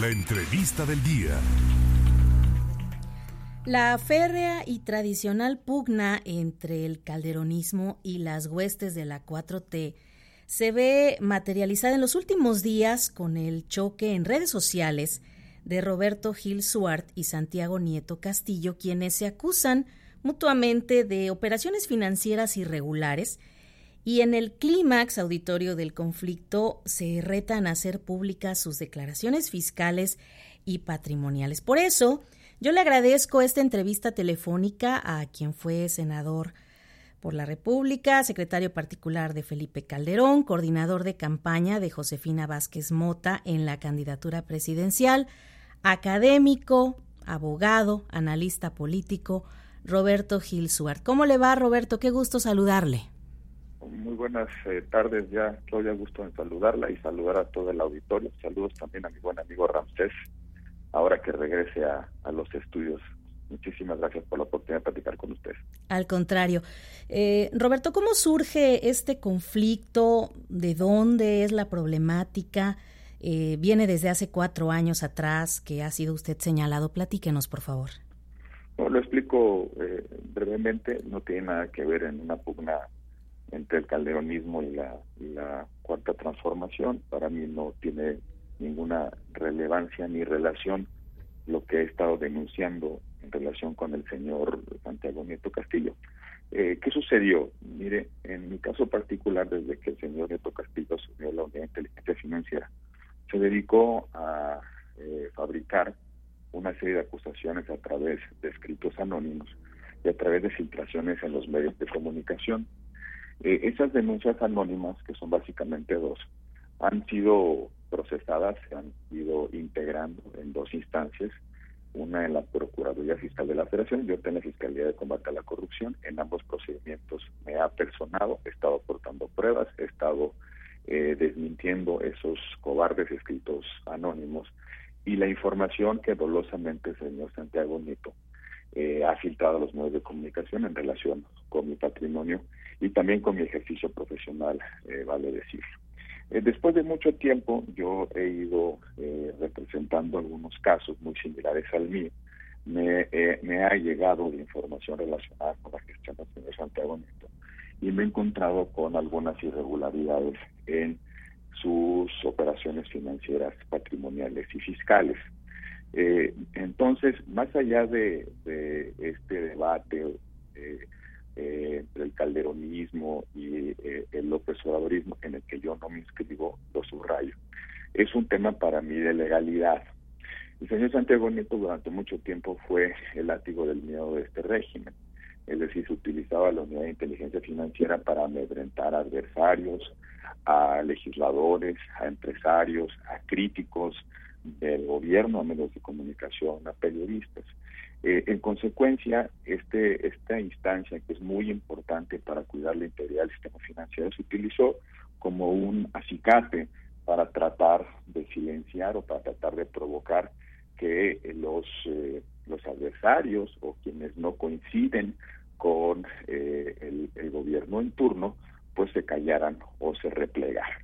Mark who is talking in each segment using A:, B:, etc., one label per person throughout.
A: La entrevista del día.
B: La férrea y tradicional pugna entre el calderonismo y las huestes de la 4T se ve materializada en los últimos días con el choque en redes sociales de Roberto Gil Suart y Santiago Nieto Castillo, quienes se acusan mutuamente de operaciones financieras irregulares y en el clímax auditorio del conflicto se retan a hacer públicas sus declaraciones fiscales y patrimoniales. Por eso, yo le agradezco esta entrevista telefónica a quien fue senador por la República, secretario particular de Felipe Calderón, coordinador de campaña de Josefina Vázquez Mota en la candidatura presidencial, académico, abogado, analista político, Roberto Gil Suart. ¿Cómo le va, Roberto? Qué gusto saludarle.
C: Muy buenas eh, tardes, ya Claudia, gusto en saludarla y saludar a todo el auditorio. Saludos también a mi buen amigo Ramsés, ahora que regrese a, los estudios. Muchísimas gracias por la oportunidad de platicar con usted.
B: Al contrario. Eh, Roberto, ¿cómo surge este conflicto? ¿De dónde es la problemática? Eh, viene desde hace cuatro años atrás que ha sido usted señalado. Platíquenos, por favor.
C: lo explico brevemente. No tiene nada que ver en una pugna entre el calderonismo y la, cuarta transformación. Para mí no tiene ninguna relevancia ni relación lo que he estado denunciando en relación con el señor Santiago Nieto Castillo. Eh, ¿Qué sucedió? Mire, en mi caso particular, desde que el señor Nieto Castillo asumió la Unidad de Inteligencia Financiera, se dedicó a eh, fabricar una serie de acusaciones a través de escritos anónimos y a través de filtraciones en los medios de comunicación eh, esas denuncias anónimas, que son básicamente dos, han sido procesadas, se han ido integrando en dos instancias, una en la Procuraduría Fiscal de la Federación y otra en la Fiscalía de Combate a la Corrupción. En ambos procedimientos me ha personado, he estado aportando pruebas, he estado eh, desmintiendo esos cobardes escritos anónimos y la información que dolosamente el señor Santiago Nieto eh, ha filtrado a los medios de comunicación en relación con mi patrimonio y también con mi ejercicio profesional, eh, vale decir. Eh, después de mucho tiempo yo he ido eh, representando algunos casos muy similares al mío. Me, me ha llegado información relacionada con la gestión del señor Santiago Nieto y me he encontrado con algunas irregularidades en sus operaciones financieras, patrimoniales y fiscales. entonces, más allá de, de este debate eh, eh, y eh, el López en el que yo no me inscribo, lo subrayo. Es un tema para mí de legalidad. El señor Santiago Nieto durante mucho tiempo fue el látigo del miedo de este régimen. Es decir, se utilizaba la unidad de inteligencia financiera para amedrentar a adversarios, a legisladores, a empresarios, a críticos del gobierno, a medios de comunicación, a periodistas. Eh, en consecuencia, este, esta instancia, que es muy importante para cuidar la integridad del sistema financiero, se utilizó como un acicate para tratar de silenciar o para tratar de provocar que los, eh, los adversarios o quienes no coinciden con eh, el, el gobierno en turno, pues se callaran o se replegaran.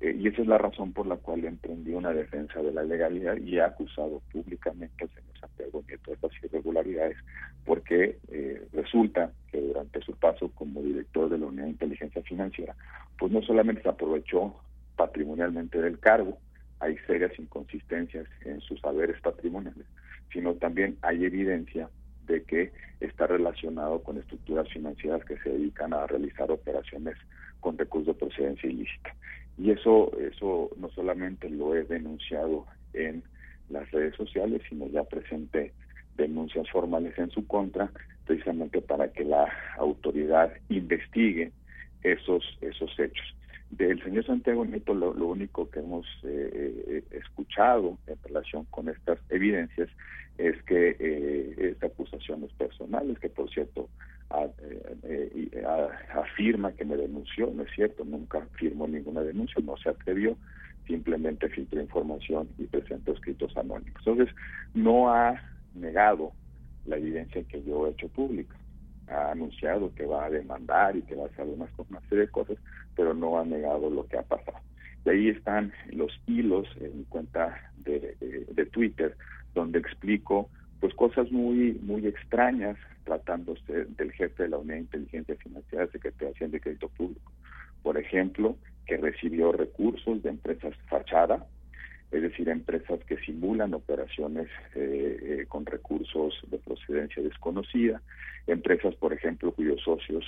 C: Eh, y esa es la razón por la cual emprendí una defensa de la legalidad y he acusado públicamente al señor Santiago Nieto de estas irregularidades, porque eh, resulta que durante su paso como director de la Unidad de Inteligencia Financiera, pues no solamente se aprovechó patrimonialmente del cargo, hay serias inconsistencias en sus saberes patrimoniales, sino también hay evidencia de que está relacionado con estructuras financieras que se dedican a realizar operaciones con recursos de procedencia ilícita. Y eso, eso no solamente lo he denunciado en las redes sociales, sino ya presenté denuncias formales en su contra, precisamente para que la autoridad investigue esos, esos hechos. Del señor Santiago Nieto lo, único que hemos eh, eh, escuchado en relación con estas evidencias es que eh, es acusaciones personales, que por cierto eh, eh, afirma que me denunció, no es cierto, nunca firmó ninguna denuncia, no se atrevió, simplemente filtró información y presentó escritos anónimos. Entonces, no ha negado la evidencia que yo he hecho pública. Ha anunciado que va a demandar y que va a hacer una, una serie de cosas, pero no ha negado lo que ha pasado. De ahí están los hilos en cuenta de, Twitter, donde explico pues cosas muy muy extrañas tratándose del jefe de la Unidad de Inteligencia Financiera, Secretaría de Hacienda y Crédito Público. Por ejemplo, que recibió recursos de empresas fachada, es decir, empresas que simulan operaciones eh, eh, con recursos de procedencia desconocida, empresas, por ejemplo, cuyos socios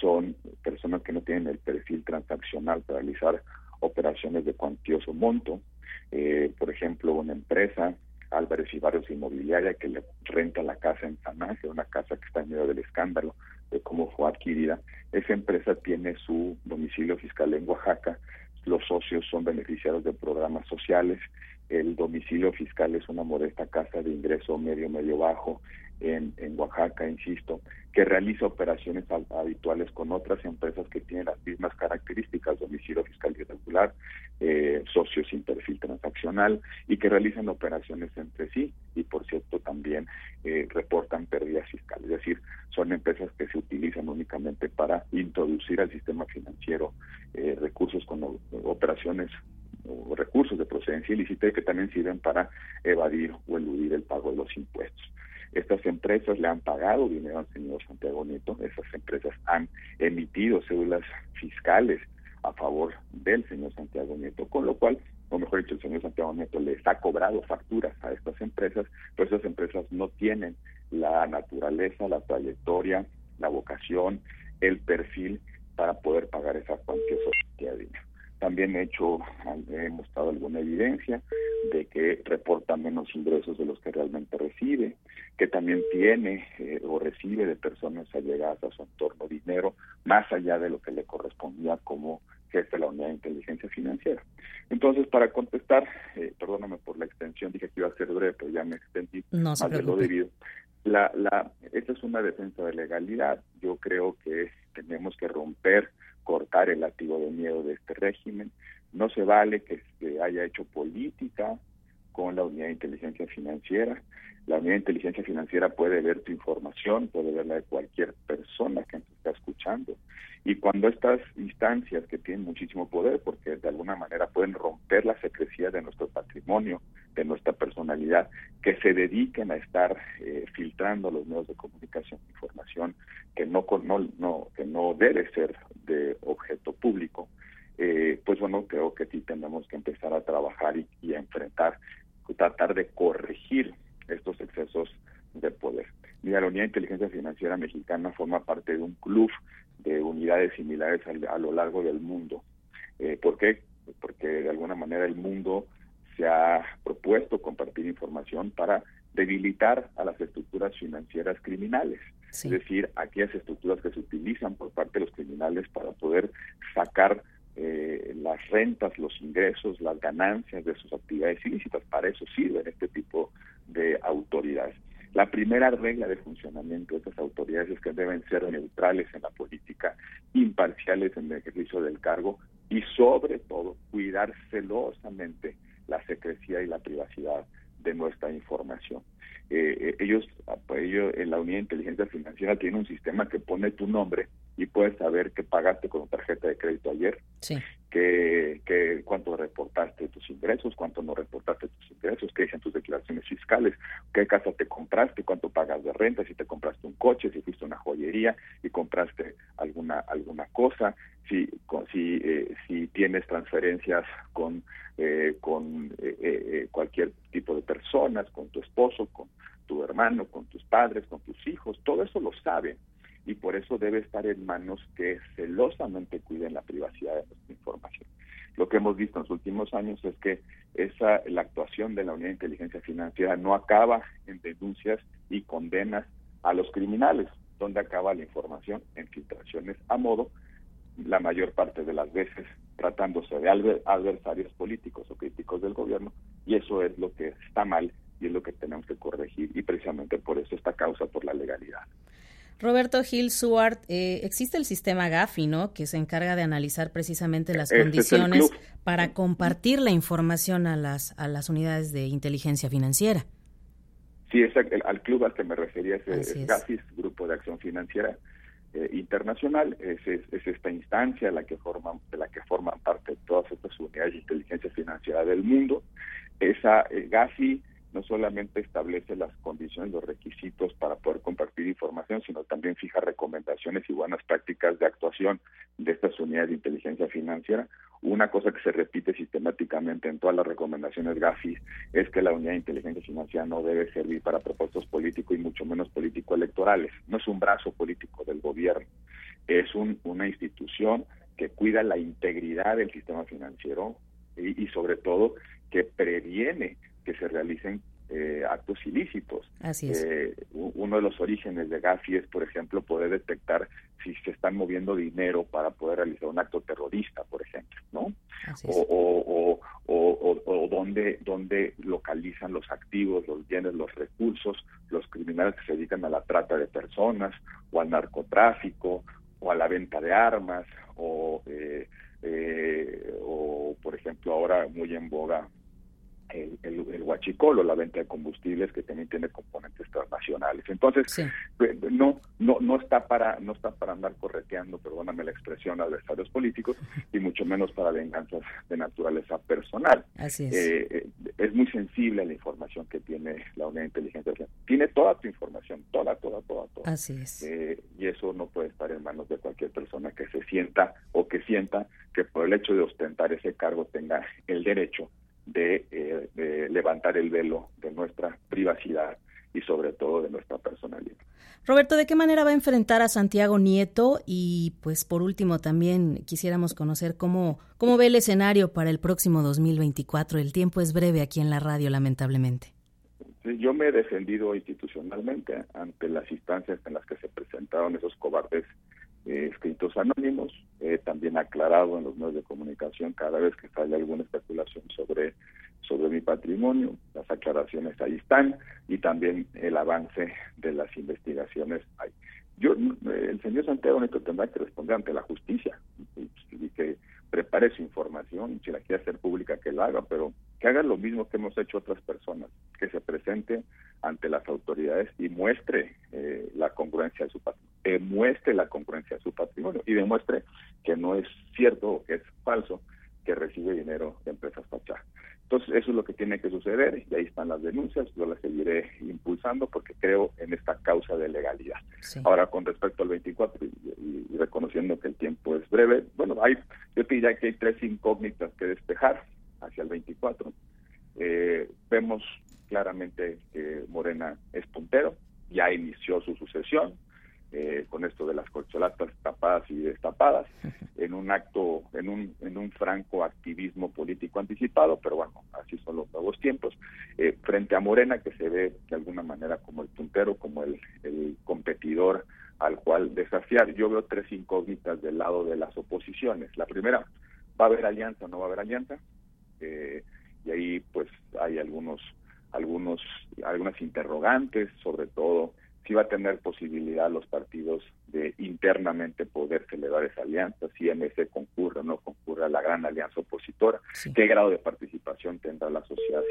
C: son personas que no tienen el perfil transaccional para realizar operaciones de cuantioso monto, eh, por ejemplo, una empresa, Álvarez y Barrios Inmobiliaria, que le renta la casa en San Ángel, una casa que está en medio del escándalo de cómo fue adquirida. Esa empresa tiene su domicilio fiscal en Oaxaca, los socios son beneficiarios de programas sociales, el domicilio fiscal es una modesta casa de ingreso medio, medio bajo en, en Oaxaca, insisto, que realiza operaciones habituales con otras empresas que tienen las mismas características, domicilio fiscal irregular, eh, socios sin perfil transaccional y que realizan operaciones entre sí y por cierto también eh, reportan pérdidas fiscales. Es decir, son empresas que se utilizan únicamente para introducir al sistema financiero eh, recursos con operaciones o recursos de procedencia ilícita y que también sirven para evadir o eludir el pago de los impuestos. Estas empresas le han pagado dinero al señor Santiago Nieto, esas empresas han emitido cédulas fiscales a favor del señor Santiago Nieto, con lo cual, o mejor dicho, el señor Santiago Nieto les ha cobrado facturas a estas empresas, pero esas empresas no tienen la naturaleza, la trayectoria, la vocación, el perfil para poder pagar esa cuantiosa de dinero. También he hecho, he mostrado alguna evidencia de que reporta menos ingresos de los que realmente recibe, que también tiene eh, o recibe de personas allegadas a su entorno dinero más allá de lo que le correspondía como jefe de la unidad de inteligencia financiera. Entonces, para contestar, eh, perdóname por la extensión, dije que iba a ser breve, pero ya me extendí
B: no más de lo debido.
C: La, la, esta es una defensa de legalidad. Yo creo que tenemos que romper cortar el latigo de miedo de este régimen. No se vale que se haya hecho política con la unidad de inteligencia financiera. La unidad de inteligencia financiera puede ver tu información, puede ver la de cualquier persona que nos está escuchando. Y cuando estas instancias que tienen muchísimo poder, porque de alguna manera pueden romper la secrecía de nuestro patrimonio, de nuestra personalidad, que se dediquen a estar eh, filtrando los medios de comunicación, información que no, no, no, que no debe ser de objeto público, eh, pues bueno, creo que sí tenemos que empezar a trabajar y, y a enfrentar, tratar de corregir estos excesos de poder. Mira, la Unidad de Inteligencia Financiera Mexicana forma parte de un club de unidades similares a, lo largo del mundo. Eh, ¿Por qué? Porque de alguna manera el mundo se ha propuesto compartir información para debilitar a las estructuras financieras criminales. Es decir, aquellas estructuras que se utilizan por parte de los criminales para poder sacar eh, las rentas, los ingresos, las ganancias de sus actividades ilícitas. Para eso sirven este tipo de autoridades. La primera regla de funcionamiento de estas autoridades es que deben ser neutrales en la política, imparciales en el ejercicio del cargo y sobre todo cuidar celosamente la secrecía y la privacidad de nuestra información. Eh, eh, ellos, ellos, en la Unidad de Inteligencia Financiera tiene un sistema que pone tu nombre y puedes saber que pagaste con tarjeta de crédito ayer, que, que cuánto reportaste tus ingresos, cuánto no reportaste tus ingresos, qué dicen tus declaraciones fiscales, qué casa te compraste, cuánto pagas de renta, si te compraste un coche, si fuiste a una joyería y compraste alguna alguna cosa, si si eh, si tienes transferencias con eh, con eh, cualquier tipo de personas, con tu esposo, con tu hermano, con tus padres, con tus hijos, todo eso lo saben y por eso debe estar en manos que celosamente cuiden la privacidad de nuestra información. Lo que hemos visto en los últimos años es que esa la actuación de la Unidad de Inteligencia Financiera no acaba en denuncias y condenas a los criminales, donde acaba la información en filtraciones a modo, la mayor parte de las veces tratándose de adversarios políticos o críticos del gobierno, y eso es lo que está mal y es lo que tenemos que corregir, y precisamente por eso esta causa por la legalidad.
B: Roberto Gil Suart, eh, existe el sistema GAFI, ¿no? Que se encarga de analizar precisamente las condiciones para compartir la información a las, a las unidades de inteligencia financiera.
C: Sí, es al club al que me refería es, GAFI, Grupo de Acción Financiera eh, Internacional. Es, es, esta instancia la que forman, de la que forman parte todas estas unidades de inteligencia financiera del mundo. Esa eh, GAFI no solamente establece las condiciones, los requisitos para poder compartir información, sino también fija recomendaciones y buenas prácticas de actuación de estas unidades de inteligencia financiera. Una cosa que se repite sistemáticamente en todas las recomendaciones GAFI es que la unidad de inteligencia financiera no debe servir para propósitos políticos y mucho menos político-electorales. No es un brazo político del gobierno, es una institución que cuida la integridad del sistema financiero y sobre todo que previene que se realicen eh, actos ilícitos.
B: Así es.
C: Eh, uno de los orígenes de Gafi es, por ejemplo, poder detectar si se están moviendo dinero para poder realizar un acto terrorista, por ejemplo, ¿no? O, o, o, dónde, dónde localizan los activos, los bienes, los recursos, los criminales que se dedican a la trata de personas o al narcotráfico o a la venta de armas o, eh, eh, o por ejemplo, ahora muy en boga el, el, huachicolo, la venta de combustibles que también tiene componentes transnacionales. Entonces, pues, no no no está para no está para andar correteando, perdóname la expresión, adversarios políticos y mucho menos para venganzas de naturaleza personal.
B: Así es.
C: Eh, eh, es muy sensible la información que tiene la unidad de inteligencia. Tiene toda tu información, toda, toda, toda, toda.
B: Así es.
C: Eh, y eso no puede estar en manos de cualquier persona que se sienta o que sienta que por el hecho de ostentar ese cargo tenga el derecho eh, de, levantar el velo de nuestra privacidad y sobre todo de nuestra personalidad.
B: Roberto, ¿de qué manera va a enfrentar a Santiago Nieto? Y pues por último también quisiéramos conocer cómo, cómo ve el escenario para el próximo 2024. El tiempo es breve aquí en la radio, lamentablemente.
C: Yo me he defendido institucionalmente ante las instancias en las que se presentaron esos cobardes eh, escritos anónimos, he también aclarado en los medios de comunicación cada vez que sale alguna especulación sobre, sobre mi patrimonio, las aclaraciones ahí están y también el avance de las investigaciones hay. Yo, el señor Santiago Neto tendrá que responder ante la justicia y, que prepare su información, si la quiere hacer pública que la haga, pero que haga lo mismo que hemos hecho otras personas, que se presente ante las autoridades y muestre eh, la congruencia de su patrimonio muestre la congruencia de su patrimonio y demuestre que no es cierto o que es falso que recibe dinero de empresas fachá. Entonces, eso es lo que tiene que suceder y ahí están las denuncias, yo las seguiré impulsando porque creo en esta causa de legalidad. Ahora, con respecto al 24 y, reconociendo que el tiempo es breve, bueno, hay, yo te diría que hay tres incógnitas que despejar hacia el 24. Eh, vemos claramente que Morena es puntero, ya inició su sucesión, eh, con esto de las corcholatas tapadas y destapadas, en un acto, en un, en un franco activismo político anticipado, pero bueno, así son los nuevos tiempos, eh, frente a Morena, que se ve de alguna manera como el puntero, como el, el competidor al cual desafiar. Yo veo tres incógnitas del lado de las oposiciones. La primera, ¿va a haber alianza o no va a haber alianza? Eh, y ahí pues hay algunos algunos algunas interrogantes sobre todo si va a tener posibilidad los partidos de internamente poder celebrar esa alianza, si MC concurre o no concurre a la gran alianza opositora, qué grado de participación tendrá la sociedad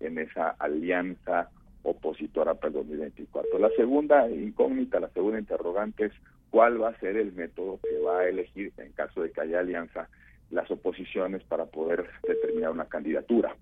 C: en esa alianza opositora para el 2024. La segunda incógnita, la segunda interrogante es cuál va a ser el método que va a elegir en caso de que haya alianza las oposiciones para poder determinar una candidatura.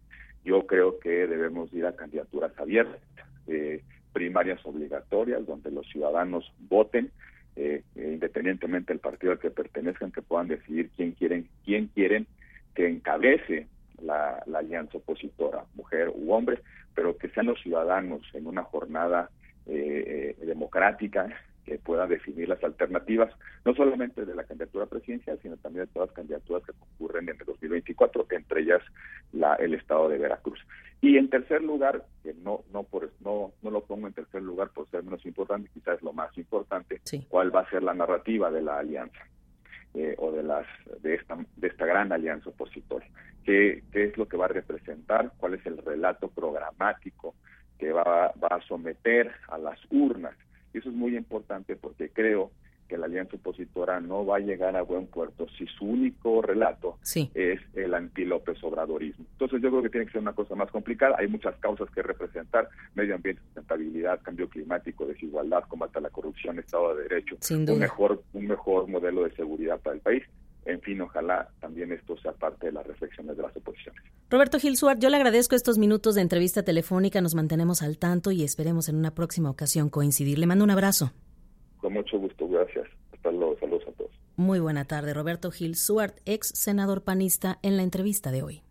C: Yo creo que debemos ir a candidaturas abiertas. Eh, primarias obligatorias donde los ciudadanos voten eh, independientemente del partido al que pertenezcan que puedan decidir quién quieren quién quieren que encabece la, alianza opositora mujer u hombre pero que sean los ciudadanos en una jornada eh, eh, democrática que pueda definir las alternativas, no solamente de la candidatura presidencial, sino también de todas las candidaturas que concurren en el 2024, entre ellas la, el estado de Veracruz. Y en tercer lugar, que no no por no pongo en tercer lugar por ser menos importante, quizás lo más importante, cuál va a ser la narrativa de la alianza eh, o de las de esta de esta gran alianza opositora. ¿Qué, qué es lo que va a representar? ¿Cuál es el relato programático que va, va a someter a las urnas? Y eso es muy importante porque creo que la alianza opositora no va a llegar a buen puerto si su único relato es el anti-López Obradorismo. Entonces yo creo que tiene que ser una cosa más complicada. Hay muchas causas que representar, medio ambiente, sustentabilidad, cambio climático, desigualdad, combate a la corrupción, Estado de Derecho, un mejor, un mejor modelo de seguridad para el país. en fin, ojalá también esto sea parte de las reflexiones de las oposiciones.
B: Roberto Gil Suárez, yo le agradezco estos minutos de entrevista telefónica, nos mantenemos al tanto y esperemos en una próxima ocasión coincidir. Le mando un abrazo.
C: Con mucho gusto, gracias. Hasta luego, saludos a todos.
B: Muy buena tarde, Roberto Gil Suárez, ex senador panista, en la entrevista de hoy.